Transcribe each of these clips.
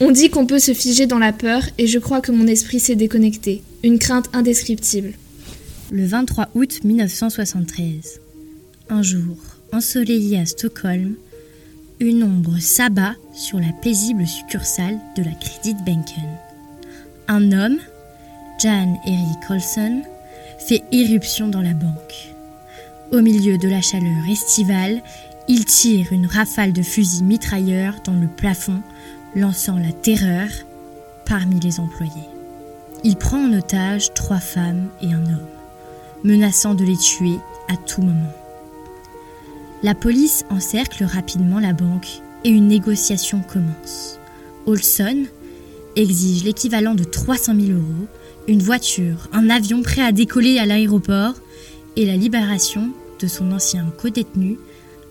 On dit qu'on peut se figer dans la peur et je crois que mon esprit s'est déconnecté. Une crainte indescriptible. Le 23 août 1973. Un jour, ensoleillé à Stockholm, une ombre s'abat sur la paisible succursale de la Credit Banken. Un homme, Jan Erik Olsen, fait irruption dans la banque. Au milieu de la chaleur estivale, il tire une rafale de fusils mitrailleurs dans le plafond, lançant la terreur parmi les employés. Il prend en otage trois femmes et un homme, menaçant de les tuer à tout moment. La police encercle rapidement la banque et une négociation commence. Olson exige l'équivalent de 300 000 euros, une voiture, un avion prêt à décoller à l'aéroport et la libération de son ancien co-détenu,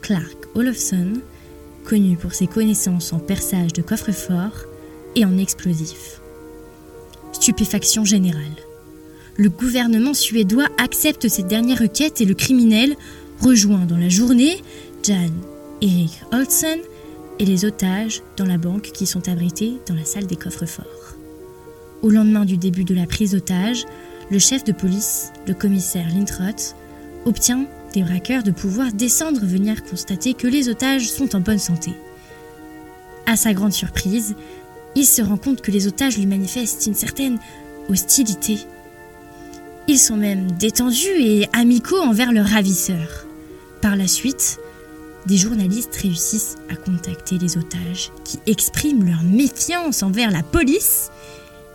Clark Olofsson, connu pour ses connaissances en perçage de coffre-fort et en explosifs. Stupéfaction générale. Le gouvernement suédois accepte cette dernière requête et le criminel rejoint dans la journée Jan Erik Olsen et les otages dans la banque qui sont abrités dans la salle des coffres-forts. Au lendemain du début de la prise d'otage, le chef de police, le commissaire Lintroth, obtient des braqueurs de pouvoir descendre venir constater que les otages sont en bonne santé. À sa grande surprise, il se rend compte que les otages lui manifestent une certaine hostilité. Ils sont même détendus et amicaux envers leurs ravisseurs. Par la suite, des journalistes réussissent à contacter les otages qui expriment leur méfiance envers la police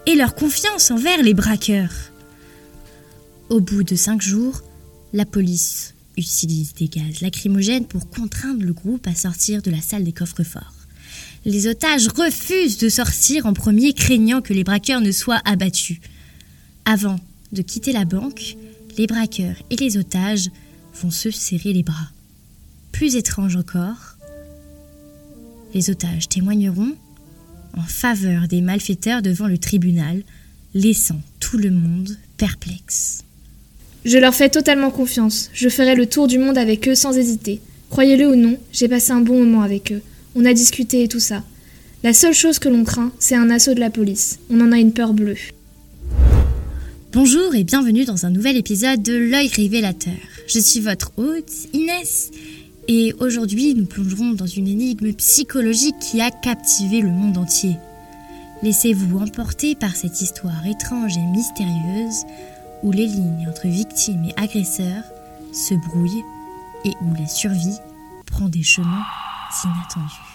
et leur confiance envers les braqueurs. Au bout de cinq jours, la police utilise des gaz lacrymogènes pour contraindre le groupe à sortir de la salle des coffres-forts. Les otages refusent de sortir en premier, craignant que les braqueurs ne soient abattus. Avant de quitter la banque, les braqueurs et les otages vont se serrer les bras. Plus étrange encore, les otages témoigneront en faveur des malfaiteurs devant le tribunal, laissant tout le monde perplexe. Je leur fais totalement confiance. Je ferai le tour du monde avec eux sans hésiter. Croyez-le ou non, j'ai passé un bon moment avec eux. On a discuté et tout ça. La seule chose que l'on craint, c'est un assaut de la police. On en a une peur bleue. Bonjour et bienvenue dans un nouvel épisode de L'œil révélateur. Je suis votre hôte, Inès, et aujourd'hui nous plongerons dans une énigme psychologique qui a captivé le monde entier. Laissez-vous emporter par cette histoire étrange et mystérieuse où les lignes entre victime et agresseur se brouillent et où la survie prend des chemins inattendus.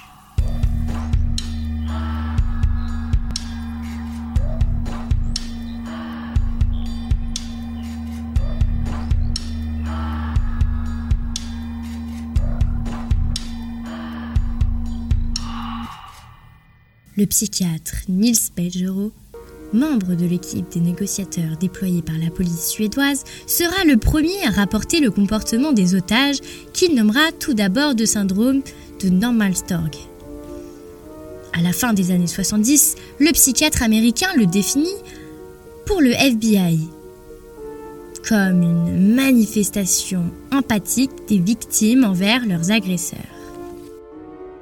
Le psychiatre Niels Belgero membre de l'équipe des négociateurs déployés par la police suédoise, sera le premier à rapporter le comportement des otages qu'il nommera tout d'abord de syndrome de Normalstorg. À la fin des années 70, le psychiatre américain le définit pour le FBI comme une manifestation empathique des victimes envers leurs agresseurs.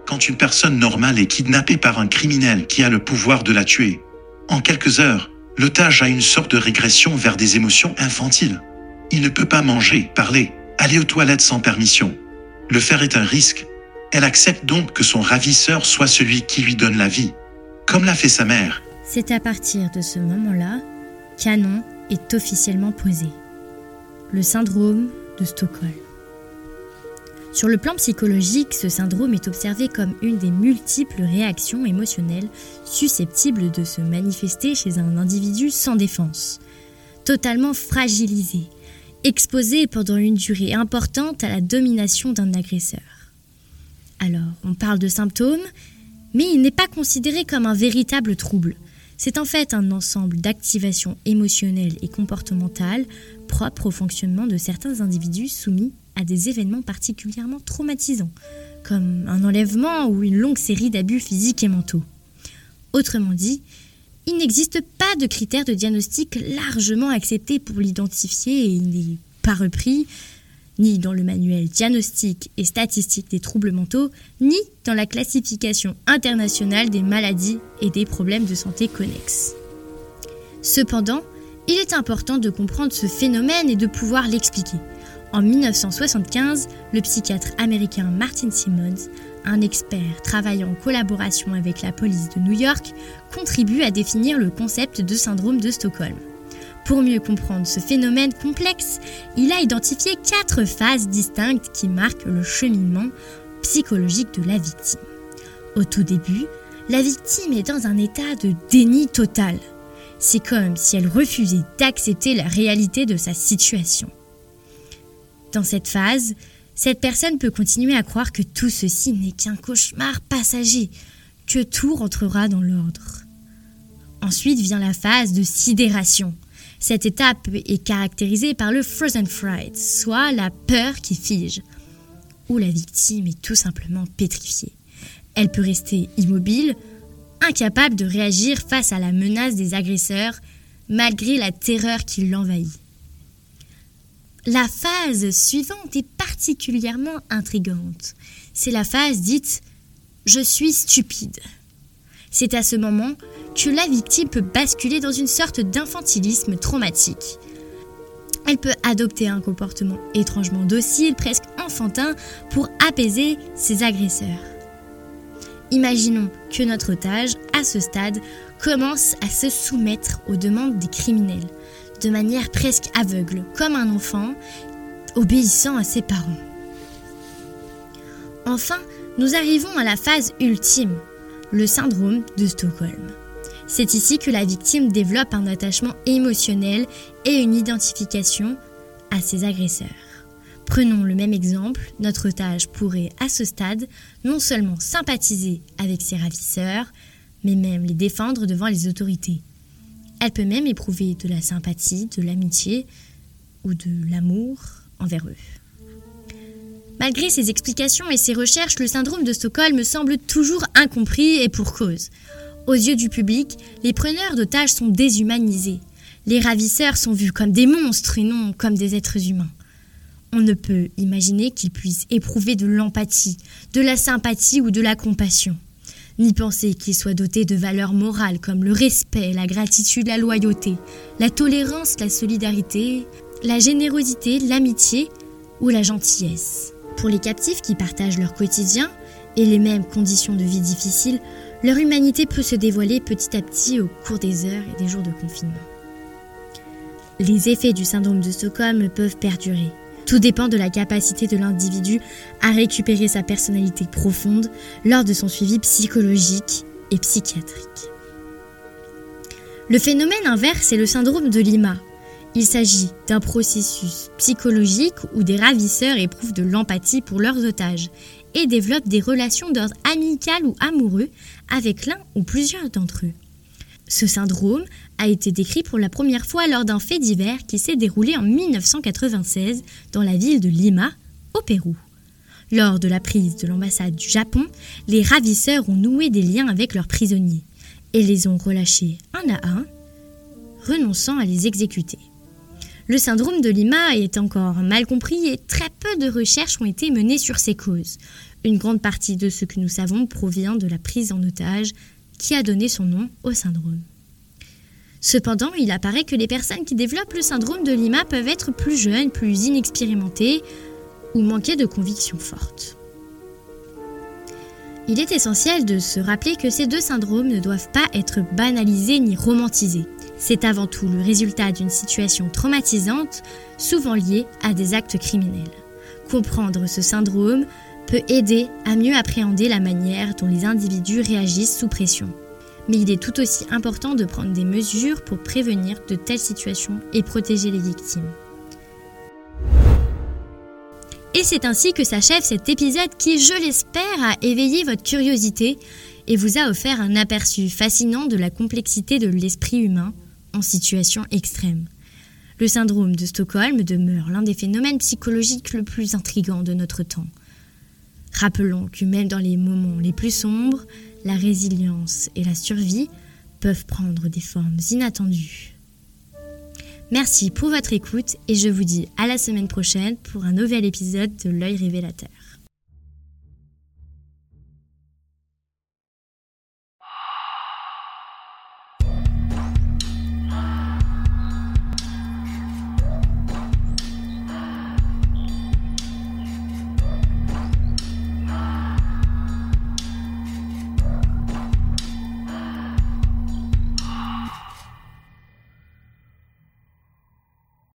Quand une personne normale est kidnappée par un criminel qui a le pouvoir de la tuer, en quelques heures, l'otage a une sorte de régression vers des émotions infantiles. Il ne peut pas manger, parler, aller aux toilettes sans permission. Le faire est un risque. Elle accepte donc que son ravisseur soit celui qui lui donne la vie, comme l'a fait sa mère. C'est à partir de ce moment-là qu'un est officiellement posé. Le syndrome de Stockholm. Sur le plan psychologique, ce syndrome est observé comme une des multiples réactions émotionnelles susceptibles de se manifester chez un individu sans défense, totalement fragilisé, exposé pendant une durée importante à la domination d'un agresseur. Alors, on parle de symptômes, mais il n'est pas considéré comme un véritable trouble. C'est en fait un ensemble d'activations émotionnelles et comportementales propres au fonctionnement de certains individus soumis à des événements particulièrement traumatisants, comme un enlèvement ou une longue série d'abus physiques et mentaux. Autrement dit, il n'existe pas de critères de diagnostic largement acceptés pour l'identifier et il n'est pas repris ni dans le manuel diagnostique et statistique des troubles mentaux, ni dans la classification internationale des maladies et des problèmes de santé connexes. Cependant, il est important de comprendre ce phénomène et de pouvoir l'expliquer. En 1975, le psychiatre américain Martin Simmons, un expert travaillant en collaboration avec la police de New York, contribue à définir le concept de syndrome de Stockholm. Pour mieux comprendre ce phénomène complexe, il a identifié quatre phases distinctes qui marquent le cheminement psychologique de la victime. Au tout début, la victime est dans un état de déni total. C'est comme si elle refusait d'accepter la réalité de sa situation. Dans cette phase, cette personne peut continuer à croire que tout ceci n'est qu'un cauchemar passager, que tout rentrera dans l'ordre. Ensuite vient la phase de sidération. Cette étape est caractérisée par le frozen fright, soit la peur qui fige, où la victime est tout simplement pétrifiée. Elle peut rester immobile, incapable de réagir face à la menace des agresseurs, malgré la terreur qui l'envahit. La phase suivante est particulièrement intrigante. C'est la phase dite Je suis stupide. C'est à ce moment que la victime peut basculer dans une sorte d'infantilisme traumatique. Elle peut adopter un comportement étrangement docile, presque enfantin, pour apaiser ses agresseurs. Imaginons que notre otage, à ce stade, commence à se soumettre aux demandes des criminels de manière presque aveugle, comme un enfant, obéissant à ses parents. Enfin, nous arrivons à la phase ultime, le syndrome de Stockholm. C'est ici que la victime développe un attachement émotionnel et une identification à ses agresseurs. Prenons le même exemple, notre otage pourrait à ce stade non seulement sympathiser avec ses ravisseurs, mais même les défendre devant les autorités. Elle peut même éprouver de la sympathie, de l'amitié ou de l'amour envers eux. Malgré ses explications et ses recherches, le syndrome de Stockholm semble toujours incompris et pour cause. Aux yeux du public, les preneurs d'otages sont déshumanisés. Les ravisseurs sont vus comme des monstres et non comme des êtres humains. On ne peut imaginer qu'ils puissent éprouver de l'empathie, de la sympathie ou de la compassion ni penser qu'il soit doté de valeurs morales comme le respect, la gratitude, la loyauté, la tolérance, la solidarité, la générosité, l'amitié ou la gentillesse. Pour les captifs qui partagent leur quotidien et les mêmes conditions de vie difficiles, leur humanité peut se dévoiler petit à petit au cours des heures et des jours de confinement. Les effets du syndrome de Stockholm peuvent perdurer. Tout dépend de la capacité de l'individu à récupérer sa personnalité profonde lors de son suivi psychologique et psychiatrique. Le phénomène inverse est le syndrome de Lima. Il s'agit d'un processus psychologique où des ravisseurs éprouvent de l'empathie pour leurs otages et développent des relations d'ordre amical ou amoureux avec l'un ou plusieurs d'entre eux. Ce syndrome a été décrit pour la première fois lors d'un fait divers qui s'est déroulé en 1996 dans la ville de Lima, au Pérou. Lors de la prise de l'ambassade du Japon, les ravisseurs ont noué des liens avec leurs prisonniers et les ont relâchés un à un, renonçant à les exécuter. Le syndrome de Lima est encore mal compris et très peu de recherches ont été menées sur ses causes. Une grande partie de ce que nous savons provient de la prise en otage qui a donné son nom au syndrome. Cependant, il apparaît que les personnes qui développent le syndrome de Lima peuvent être plus jeunes, plus inexpérimentées ou manquer de convictions fortes. Il est essentiel de se rappeler que ces deux syndromes ne doivent pas être banalisés ni romantisés. C'est avant tout le résultat d'une situation traumatisante, souvent liée à des actes criminels. Comprendre ce syndrome peut aider à mieux appréhender la manière dont les individus réagissent sous pression. Mais il est tout aussi important de prendre des mesures pour prévenir de telles situations et protéger les victimes. Et c'est ainsi que s'achève cet épisode qui, je l'espère, a éveillé votre curiosité et vous a offert un aperçu fascinant de la complexité de l'esprit humain en situation extrême. Le syndrome de Stockholm demeure l'un des phénomènes psychologiques le plus intrigants de notre temps. Rappelons que même dans les moments les plus sombres, la résilience et la survie peuvent prendre des formes inattendues. Merci pour votre écoute et je vous dis à la semaine prochaine pour un nouvel épisode de l'œil révélateur.